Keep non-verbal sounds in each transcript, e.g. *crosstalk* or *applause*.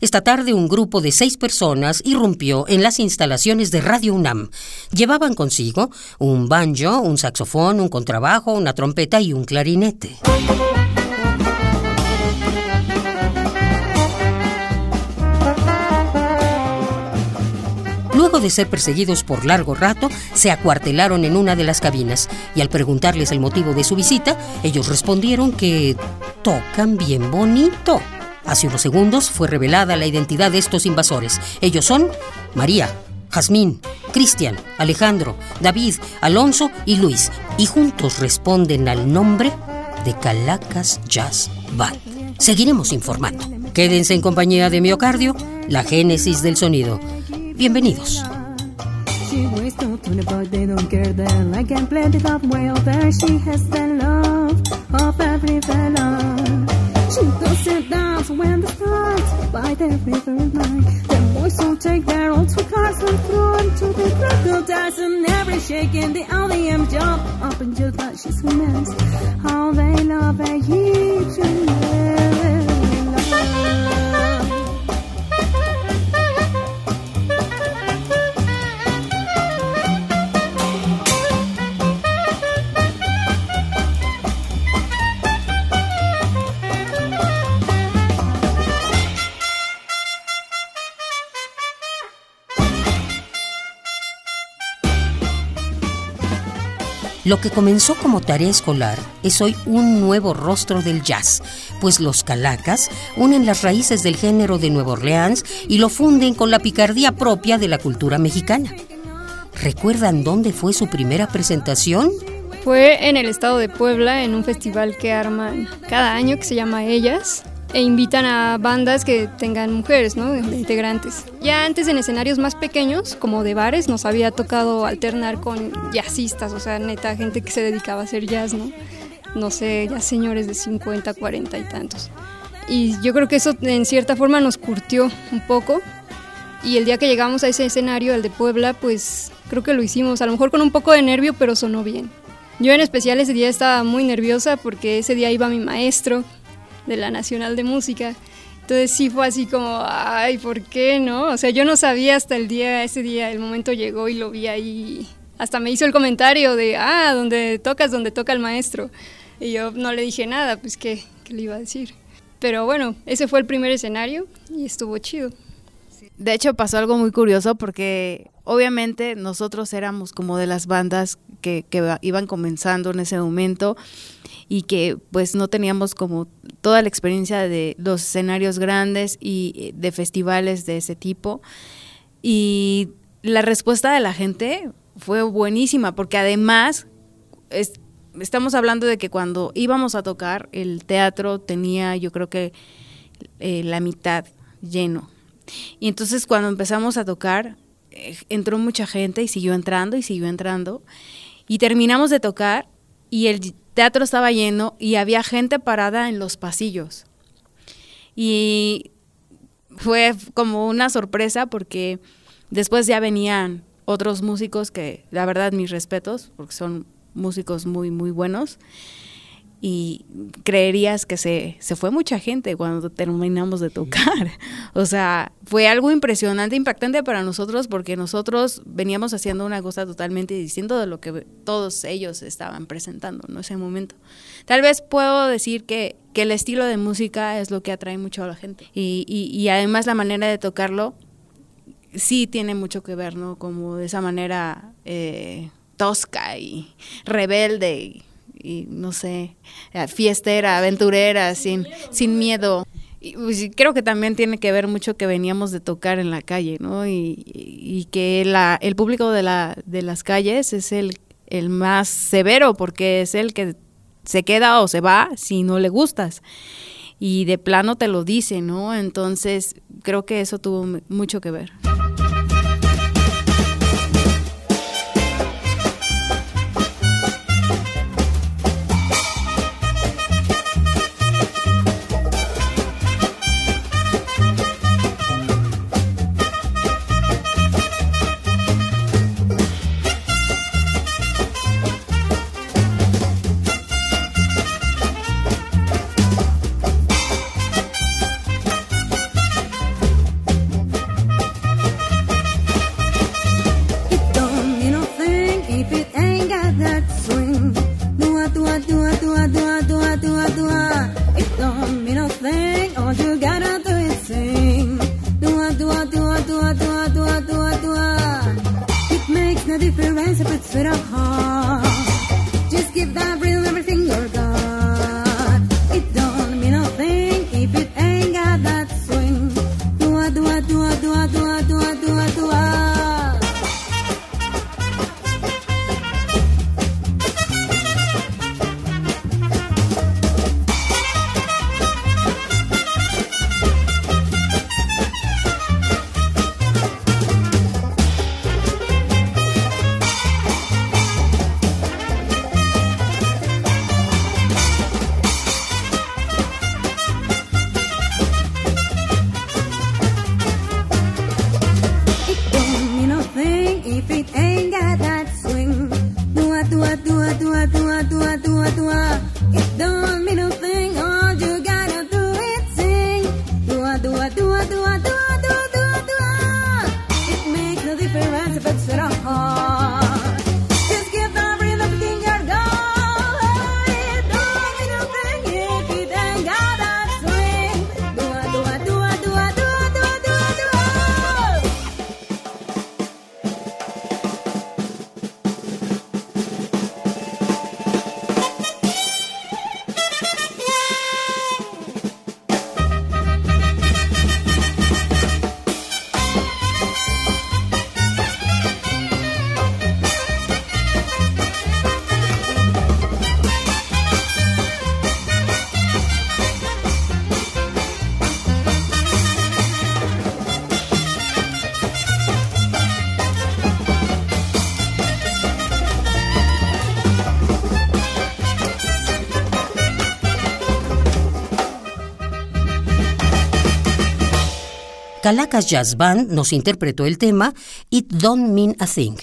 Esta tarde un grupo de seis personas irrumpió en las instalaciones de Radio UNAM. Llevaban consigo un banjo, un saxofón, un contrabajo, una trompeta y un clarinete. Luego de ser perseguidos por largo rato, se acuartelaron en una de las cabinas y al preguntarles el motivo de su visita, ellos respondieron que tocan bien bonito. Hace unos segundos fue revelada la identidad de estos invasores. Ellos son María, Jazmín, Cristian, Alejandro, David, Alonso y Luis. Y juntos responden al nombre de Calacas Jazz Band. Seguiremos informando. Quédense en compañía de Miocardio, la génesis del sonido. Bienvenidos. Goes sit down so when the stars by the river line. The boys will take their old two cars and throw them to the crocodiles and every shaking the LDM jump up and just like she's mess. How they love each other. Lo que comenzó como tarea escolar es hoy un nuevo rostro del jazz, pues los calacas unen las raíces del género de Nueva Orleans y lo funden con la picardía propia de la cultura mexicana. ¿Recuerdan dónde fue su primera presentación? Fue en el estado de Puebla, en un festival que arman cada año que se llama Ellas e invitan a bandas que tengan mujeres, ¿no? De integrantes. Ya antes en escenarios más pequeños, como de bares, nos había tocado alternar con jazzistas, o sea, neta, gente que se dedicaba a hacer jazz, ¿no? No sé, ya señores de 50, 40 y tantos. Y yo creo que eso en cierta forma nos curtió un poco. Y el día que llegamos a ese escenario, el de Puebla, pues creo que lo hicimos, a lo mejor con un poco de nervio, pero sonó bien. Yo en especial ese día estaba muy nerviosa porque ese día iba mi maestro, de la Nacional de Música. Entonces sí fue así como, ay, ¿por qué no? O sea, yo no sabía hasta el día, ese día, el momento llegó y lo vi ahí. Hasta me hizo el comentario de, ah, donde tocas, donde toca el maestro. Y yo no le dije nada, pues qué, qué le iba a decir. Pero bueno, ese fue el primer escenario y estuvo chido. De hecho, pasó algo muy curioso porque obviamente nosotros éramos como de las bandas que, iban comenzando en ese momento y que pues no teníamos como toda la experiencia de los escenarios grandes y eh, de festivales de ese tipo. Y la respuesta de la gente fue buenísima, porque además estamos hablando de que cuando íbamos a tocar, el teatro tenía yo creo que eh, la mitad lleno. Y entonces cuando empezamos a tocar, entró mucha gente y siguió entrando y siguió entrando. Y terminamos de tocar y el teatro estaba lleno y había gente parada en los pasillos. Y fue como una sorpresa porque después ya venían otros músicos que, la verdad, mis respetos, porque son músicos muy, muy buenos y creerías que se, se fue mucha gente cuando terminamos de tocar. *laughs* O sea, fue algo impresionante, impactante para nosotros porque nosotros veníamos haciendo una cosa totalmente distinta de lo que todos ellos estaban presentando en ese momento. Tal vez puedo decir que, que el estilo de música es lo que atrae mucho a la gente y, y, y además la manera de tocarlo sí tiene mucho que ver, ¿no? Como de esa manera eh, tosca y rebelde y no sé, eh, fiestera, aventurera, sin, sin miedo. Y pues, creo que también tiene que ver mucho que veníamos de tocar en la calle, ¿no? Y, y que la, el público de, la, de las calles es el, el más severo porque es el que se queda o se va si no le gustas. Y de plano te lo dice, ¿no? Entonces creo que eso tuvo mucho que ver. será raro. tua tua, tua. Calacas Jazz Band nos interpretó el tema It Don't Mean a Thing.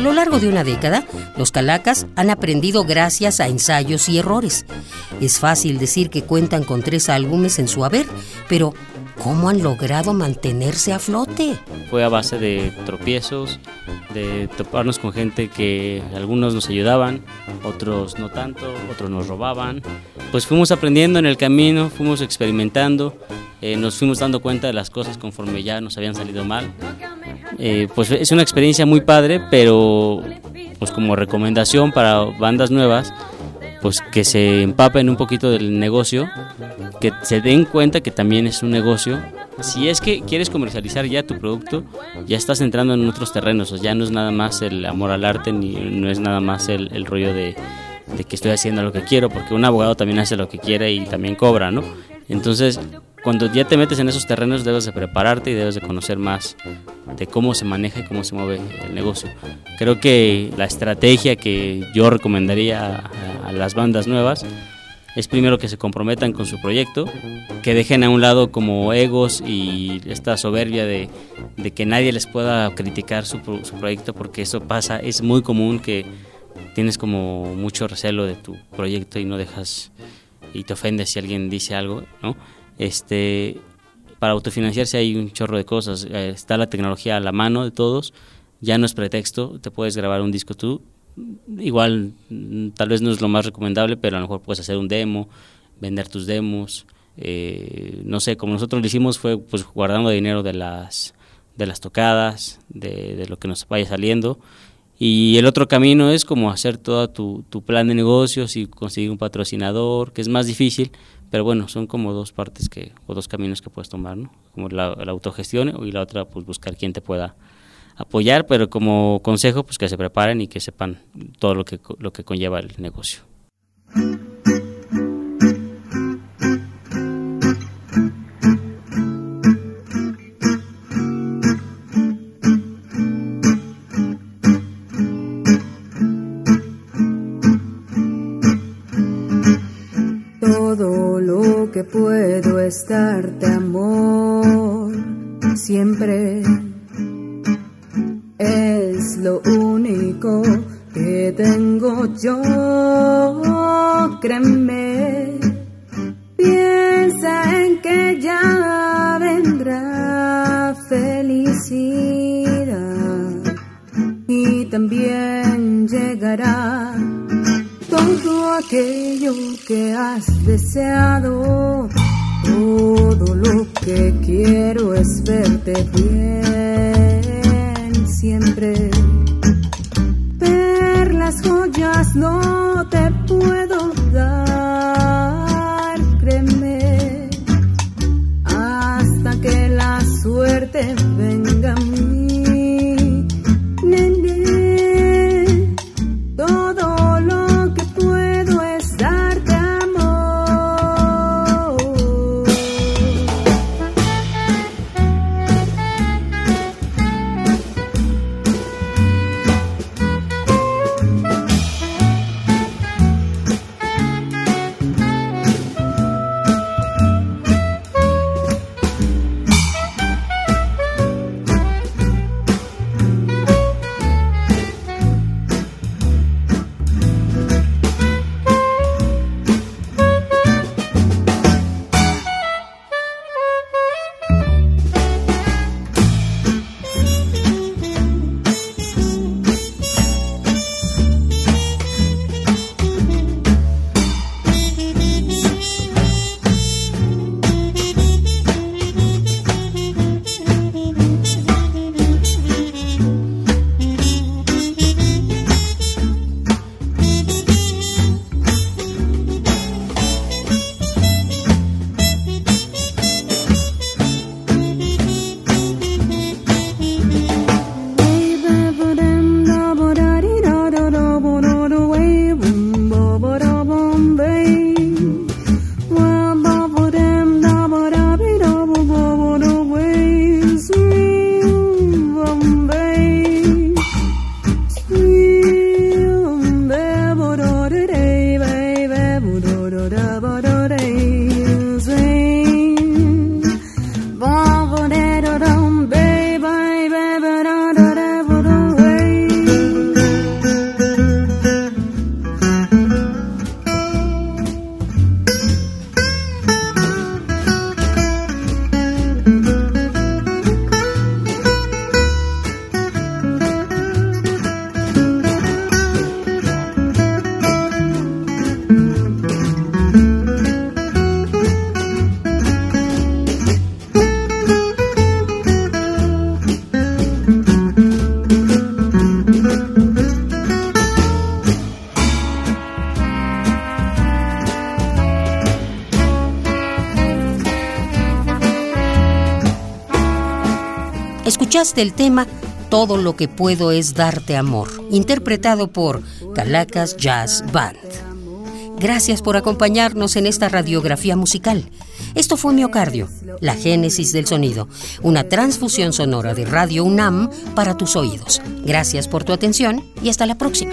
A lo largo de una década, los calacas han aprendido gracias a ensayos y errores. Es fácil decir que cuentan con tres álbumes en su haber, pero ¿cómo han logrado mantenerse a flote? Fue a base de tropiezos, de toparnos con gente que algunos nos ayudaban, otros no tanto, otros nos robaban. Pues fuimos aprendiendo en el camino, fuimos experimentando, eh, nos fuimos dando cuenta de las cosas conforme ya nos habían salido mal. Eh, pues es una experiencia muy padre, pero pues como recomendación para bandas nuevas, pues que se empapen un poquito del negocio, que se den cuenta que también es un negocio. Si es que quieres comercializar ya tu producto, ya estás entrando en otros terrenos, o sea, ya no es nada más el amor al arte, ni no es nada más el, rollo de, de que estoy haciendo lo que quiero, porque un abogado también hace lo que quiere y también cobra, ¿no? Entonces, cuando ya te metes en esos terrenos debes de prepararte y debes de conocer más de cómo se maneja y cómo se mueve el negocio. Creo que la estrategia que yo recomendaría a, a las bandas nuevas es primero que se comprometan con su proyecto, que dejen a un lado como egos y esta soberbia de, de que nadie les pueda criticar su, su proyecto, porque eso pasa, es muy común que tienes como mucho recelo de tu proyecto y no dejas y te ofendes si alguien dice algo, ¿no? Este, para autofinanciarse hay un chorro de cosas, eh, está la tecnología a la mano de todos, ya no es pretexto, te puedes grabar un disco tú, igual mm, tal vez no es lo más recomendable, pero a lo mejor puedes hacer un demo, vender tus demos, eh, no sé, como nosotros lo hicimos fue pues guardando dinero de las de las tocadas, de, lo que nos vaya saliendo. Y el otro camino es como hacer todo tu, tu plan de negocios y conseguir un patrocinador, que es más difícil, pero bueno, son como dos partes que, o dos caminos que puedes tomar, ¿no? Como la, autogestión y la otra, pues buscar quien te pueda apoyar, pero como consejo, pues que se preparen y que sepan todo lo que, lo que conlleva el negocio. Créeme, piensa en que ya vendrá felicidad y también llegará todo aquello que has deseado. Todo lo que quiero es verte bien no te puedo dar, Escuchaste el tema Todo lo que puedo es darte amor, interpretado por Calacas Jazz Band. Gracias por acompañarnos en esta radiografía musical. Esto fue Miocardio, la génesis del sonido, una transfusión sonora de Radio UNAM para tus oídos. Gracias por tu atención y hasta la próxima.